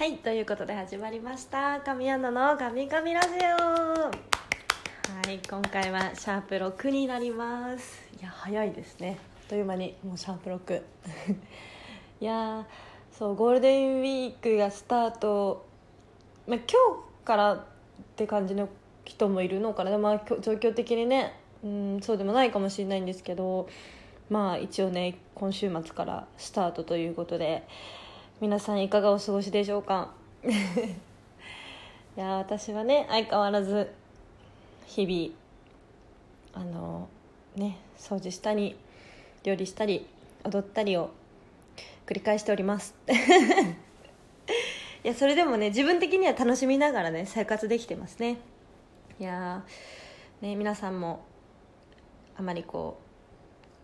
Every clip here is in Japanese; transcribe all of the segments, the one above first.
はいということで始まりました神アナの神々ラジオ。はい今回はシャープ6になります。いや早いですね。あっという間にもうシャープ6 いやーそうゴールデンウィークがスタート、まあ、今日からって感じの人もいるのかな、まあ、状況的にねうんそうでもないかもしれないんですけどまあ一応ね今週末からスタートということで皆さんいかがお過ごしでしょうか？いや私はね相変わらず日々あのね掃除したり料理したり踊ったりを繰り返しております。いやそれでもね自分的には楽しみながらね生活できてますね。いやね皆さんもあまりこ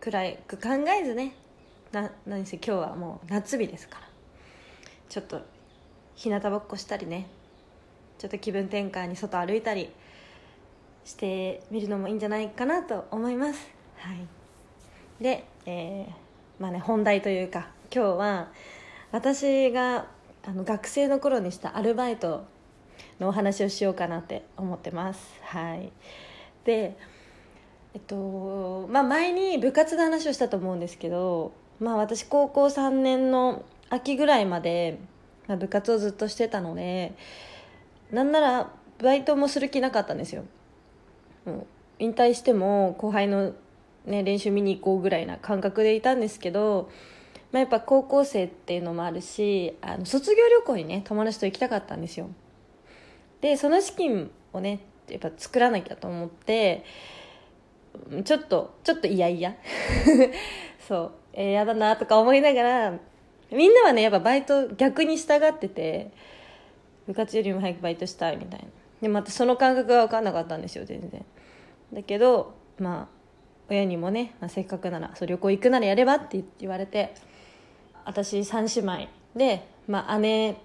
う暗く考えずねな何せ今日はもう夏日ですから。ちょっと日向ぼっこしたりね。ちょっと気分転換に外歩いたりしてみるのもいいんじゃないかなと思います。はい。で、えー、まあね本題というか今日は私があの学生の頃にしたアルバイトのお話をしようかなって思ってます。はい。でえっとまあ前に部活の話をしたと思うんですけどまあ私高校3年の秋ぐらいまで、ま、部活をずっとしてたのでなんならバイトもする気なかったんですよ。もう引退しても後輩の、ね、練習見に行こうぐらいな感覚でいたんですけど、まあ、やっぱ高校生っていうのもあるしあの卒業旅行にね友達と行きたかったんですよ。でその資金をねやっぱ作らなきゃと思ってちょっとちょっといやいやそう、えー、だなとか思いながらみんなはねやっぱバイト逆に従ってて部活よりも早くバイトしたいみたいな。でまたその感覚が分かんなかったんですよ全然。だけどまあ親にもね、まあ、せっかくならそう旅行行くならやればって言われて私3姉妹で、まあ、姉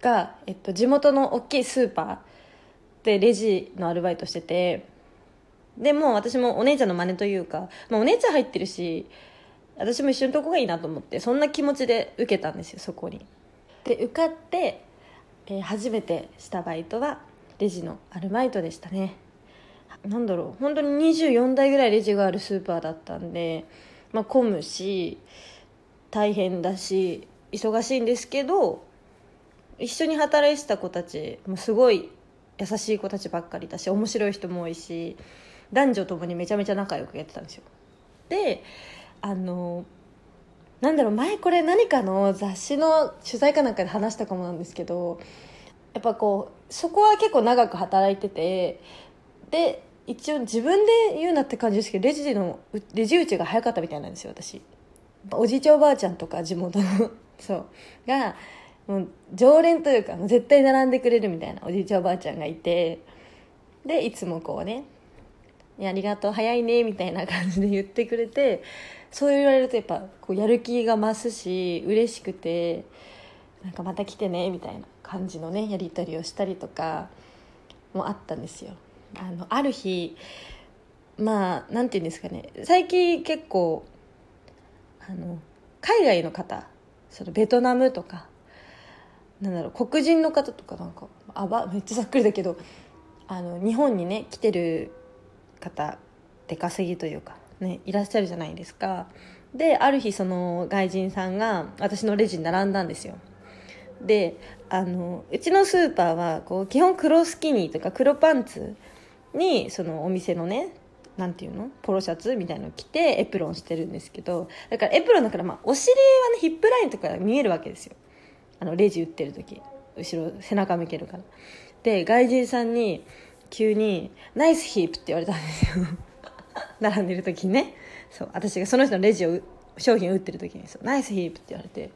が、えっと、地元の大きいスーパーでレジのアルバイトしててでも私もお姉ちゃんの真似というか、まあ、お姉ちゃん入ってるし私も一緒のとこがいいなと思ってそんな気持ちで受けたんですよそこに。で受かって、えー、初めてしたバイトはレジのアルバイトでしたね。なんだろう本当に24台ぐらいレジがあるスーパーだったんで、まあ、混むし大変だし忙しいんですけど一緒に働いてた子たちもすごい優しい子たちばっかりだし面白い人も多いし男女ともにめちゃめちゃ仲良くやってたんですよ。であのなんだろう前これ何かの雑誌の取材かなんかで話したかもなんですけどやっぱこうそこは結構長く働いててで一応自分で言うなって感じですけどレジのレジ打ちが早かったみたいなんですよ私。おじいちゃんおばあちゃんとか地元の そう。がもう常連というか絶対並んでくれるみたいなおじいちゃんおばあちゃんがいてでいつもこうね「ありがとう早いね」みたいな感じで言ってくれてそう言われるとやっぱこうやる気が増すし嬉しくてなんかまた来てねみたいな感じのねやり取りをしたりとかもあったんですよ。あのある日まあなんて言うんですかね。最近結構あの海外の方そのベトナムとかなんだろう黒人の方とかなんかあばめっちゃざっくりだけどあの日本にね来てる方出稼ぎというかね、いらっしゃるじゃないですか。である日その外人さんが私のレジに並んだんですよ。であのうちのスーパーはこう基本黒スキニーとか黒パンツにそのお店のねなんていうのポロシャツみたいの着てエプロンしてるんですけどだからエプロンだからまあお尻はねヒップラインとか見えるわけですよ。あのレジ打ってる時。後ろ背中向けるから。で外人さんに急に「ナイスヒープ」って言われたんですよ。並んでる時にね。そう私がその人のレジを商品を売ってる時にそう「ナイスヒープ」って言われて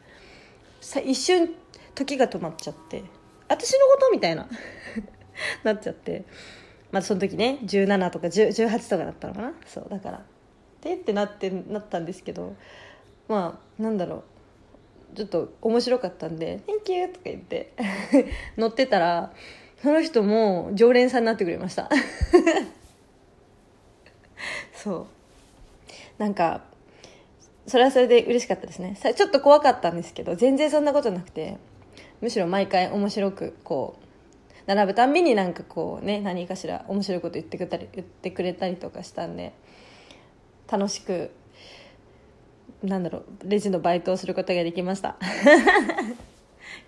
さ一瞬時が止まっちゃって「私のこと?」みたいな。なっちゃって。まあその時ね17とか18とかだったのかな。そうだから「で?」ってなってなったんですけどまあなんだろう。ちょっと面白かったんで「Thank you」とか言って。乗ってたらその人も常連さんになってくれました。そう。なんかそれはそれで嬉しかったですね。ちょっと怖かったんですけど全然そんなことなくてむしろ毎回面白くこう並ぶたんびになんかこうね何かしら面白いこと言ってくれたり言ってくれたりとかしたんで楽しくなんだろうレジのバイトをすることができました。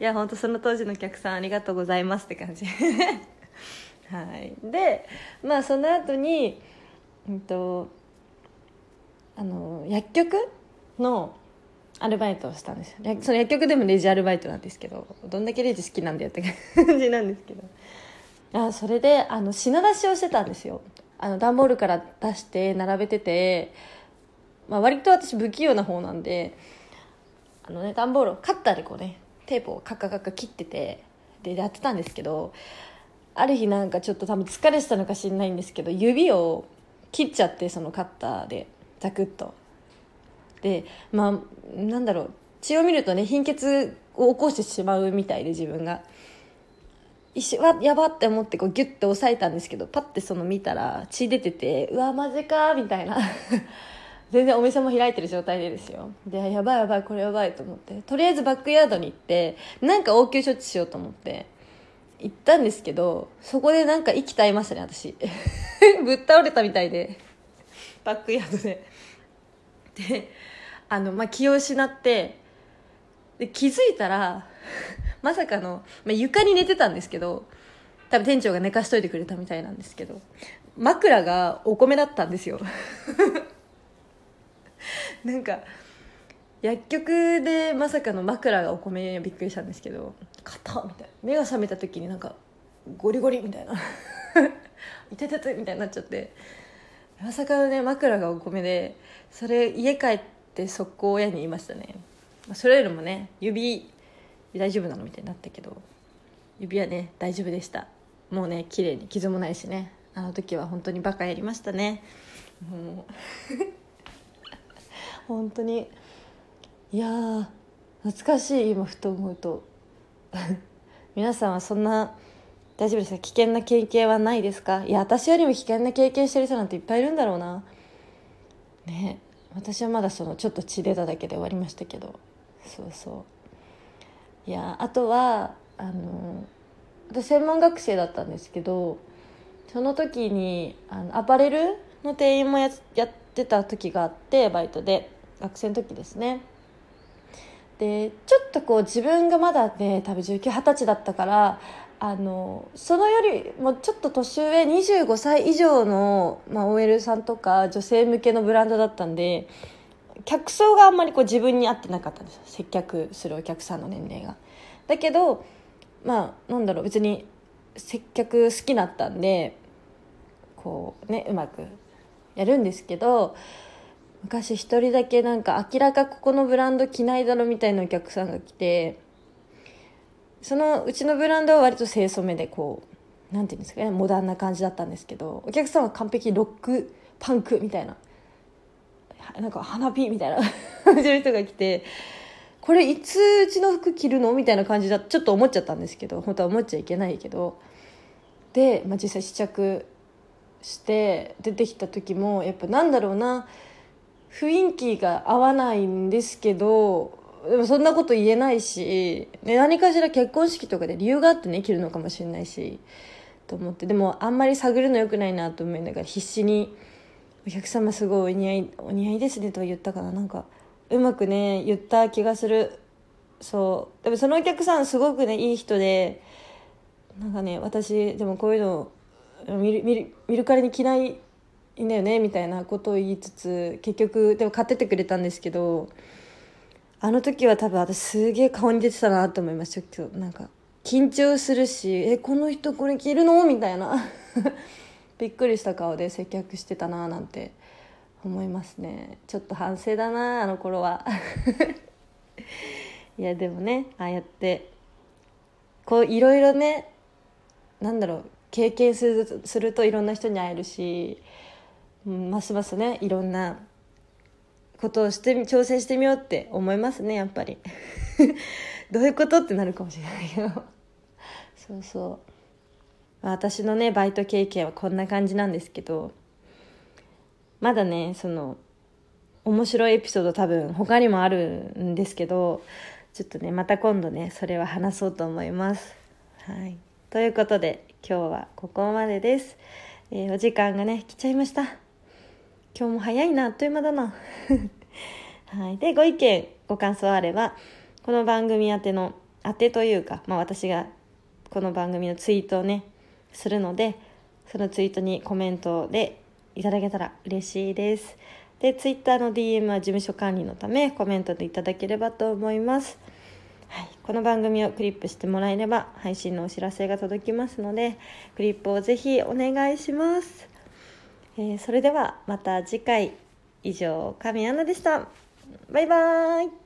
いや本当その当時のお客さんありがとうございますって感じ。はい。でまあその後にうんとあの薬局のアルバイトをしたんですその薬局でもレジアルバイトなんですけどどんだけレジ好きなんだよって感じなんですけど。あそれであの品出しをしてたんですよ。あの段ボールから出して並べてて、まあ、割と私不器用な方なんであのね段ボールをカッターでこうね。テープをカッカカッカ切っててでやってたんですけどある日なんかちょっと多分疲れてたのか知んないんですけど指を切っちゃってそのカッターでザクッと。でまあなんだろう血を見るとね貧血を起こしてしまうみたいで自分が。一瞬わやばって思ってこうギュッて押さえたんですけどパッてその見たら血出ててうわマジかみたいな。全然お店も開いてる状態でですよ。でやばいやばいこれやばいと思って。とりあえずバックヤードに行ってなんか応急処置しようと思って。行ったんですけどそこでなんか息絶えましたね私。ぶっ倒れたみたいで。バックヤードで。であの、まあ、気を失って。で気づいたらまさかの、まあ、床に寝てたんですけど多分店長が寝かしといてくれたみたいなんですけど枕がお米だったんですよ。なんか薬局でまさかの枕がお米びっくりしたんですけど「硬っ」みたいな。目が覚めた時になんかゴリゴリみたいな「いててて」みたいになっちゃって。まさかのね枕がお米でそれ家帰って速攻親に言いましたね、それよりもね指大丈夫なのみたいになったけど指はね大丈夫でした。もうね綺麗に傷もないしね。あの時は本当にバカやりましたね。もう。本当に。いや懐かしい今ふと思うと。皆さんはそんな大丈夫ですか？危険な経験はないですか？いや私よりも危険な経験してる人なんていっぱいいるんだろうな。ね私はまだそのちょっと血出ただけで終わりましたけど。そうそう。いやあとはあの私専門学生だったんですけどその時にあのアパレルの店員もややってた時があってバイトで。学生の時ですねでちょっとこう自分がまだね多分1920歳だったからあのそのよりもちょっと年上25歳以上の、まあ、OL さんとか女性向けのブランドだったんで客層があんまりこう自分に合ってなかったんです接客するお客さんの年齢が。だけどまあなんだろう別に接客好きだったんでこうねうまくやるんですけど昔一人だけなんか明らかここのブランド着ないだろみたいなお客さんが来てそのうちのブランドは割と清楚めでこうなんていうんですかねモダンな感じだったんですけどお客さんは完璧ロックパンクみたいななんか花火みたいな感じの人が来てこれいつうちの服着るのみたいな感じだちょっと思っちゃったんですけど本当は思っちゃいけないけどで、まあ、実際試着して出てきた時もやっぱなんだろうな雰囲気が合わないんですけどでもそんなこと言えないし、ね、何かしら結婚式とかで理由があってね着るのかもしれないしと思って。でもあんまり探るのよくないなと思いながら必死に「お客様すごいお似合いお似合いですね」とは言ったかな。なんかうまくね言った気がする。そう。でもそのお客さんすごくねいい人でなんかね私でもこういうの見る見る見るからに着ないいいんだよねみたいなことを言いつつ結局でも買っててくれたんですけどあの時は多分私すげえ顔に出てたなと思いましたけどなんか緊張するし「えこの人これ着るの?」みたいな。びっくりした顔で接客してたななんて思いますね。ちょっと反省だなあの頃は。いやでもねああやってこういろいろねなんだろう経験するするといろんな人に会えるし、うん、ますますねいろんなことをして挑戦してみようって思いますねやっぱり。どういうことってなるかもしれないけど。そうそう。私のねバイト経験はこんな感じなんですけど。まだねその面白いエピソード多分他にもあるんですけど。ちょっとねまた今度ねそれは話そうと思います。はい。ということで今日はここまでです、えー、お時間がね来ちゃいました。今日も早いなあっという間だな。はい、でご意見ご感想あればこの番組宛ての宛てというか、まあ、私がこの番組のツイートをねするのでそのツイートにコメントでいただけたら嬉しいです。でツイッターの DM は事務所管理のためコメントでいただければと思います。はい、この番組をクリップしてもらえれば配信のお知らせが届きますのでクリップをぜひお願いします、えー、それではまた次回以上神アナでした。バイバーイ。